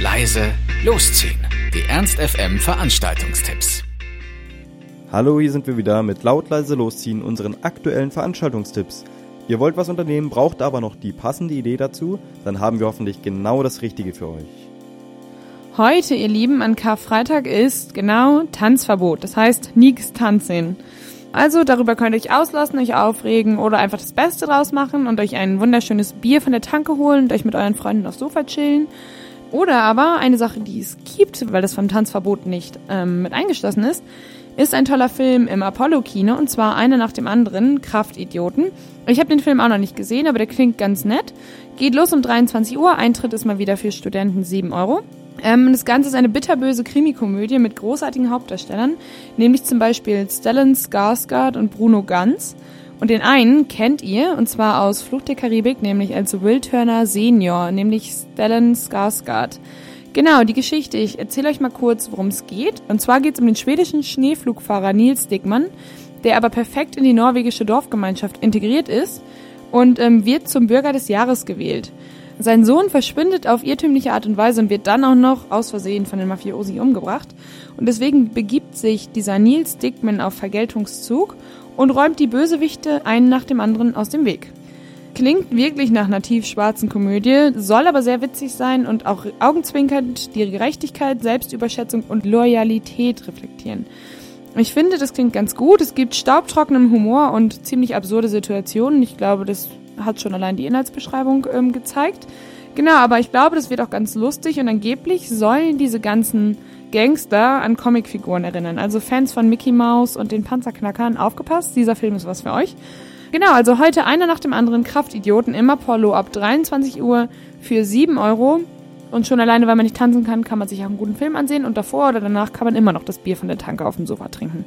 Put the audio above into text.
leise, losziehen. Die Ernst FM Veranstaltungstipps. Hallo, hier sind wir wieder mit laut leise losziehen unseren aktuellen Veranstaltungstipps. Ihr wollt was unternehmen, braucht aber noch die passende Idee dazu, dann haben wir hoffentlich genau das Richtige für euch. Heute, ihr Lieben, an Karfreitag ist genau Tanzverbot. Das heißt, nichts tanzen. Also darüber könnt ihr euch auslassen, euch aufregen oder einfach das Beste draus machen und euch ein wunderschönes Bier von der Tanke holen und euch mit euren Freunden aufs Sofa chillen. Oder aber eine Sache, die es gibt, weil das vom Tanzverbot nicht ähm, mit eingeschlossen ist, ist ein toller Film im Apollo-Kino und zwar einer nach dem anderen, Kraftidioten. Ich habe den Film auch noch nicht gesehen, aber der klingt ganz nett. Geht los um 23 Uhr, Eintritt ist mal wieder für Studenten 7 Euro. Ähm, das Ganze ist eine bitterböse Krimikomödie mit großartigen Hauptdarstellern, nämlich zum Beispiel Stellan Skarsgård und Bruno Ganz. Und den einen kennt ihr, und zwar aus Flucht der Karibik, nämlich als Will Turner Senior, nämlich Stellan Skarsgård. Genau, die Geschichte. Ich erzähle euch mal kurz, worum es geht. Und zwar geht es um den schwedischen Schneeflugfahrer Nils Dickmann, der aber perfekt in die norwegische Dorfgemeinschaft integriert ist und ähm, wird zum Bürger des Jahres gewählt. Sein Sohn verschwindet auf irrtümliche Art und Weise und wird dann auch noch aus Versehen von den Mafiosi umgebracht. Und deswegen begibt sich dieser Nils Dickman auf Vergeltungszug und räumt die Bösewichte einen nach dem anderen aus dem Weg. Klingt wirklich nach einer tiefschwarzen Komödie, soll aber sehr witzig sein und auch augenzwinkernd die Gerechtigkeit, Selbstüberschätzung und Loyalität reflektieren. Ich finde, das klingt ganz gut. Es gibt staubtrockenen Humor und ziemlich absurde Situationen. Ich glaube, das hat schon allein die Inhaltsbeschreibung ähm, gezeigt. Genau, aber ich glaube, das wird auch ganz lustig und angeblich sollen diese ganzen Gangster an Comicfiguren erinnern. Also Fans von Mickey Mouse und den Panzerknackern, aufgepasst, dieser Film ist was für euch. Genau, also heute einer nach dem anderen Kraftidioten im Apollo ab 23 Uhr für 7 Euro. Und schon alleine, weil man nicht tanzen kann, kann man sich auch einen guten Film ansehen und davor oder danach kann man immer noch das Bier von der Tanke auf dem Sofa trinken.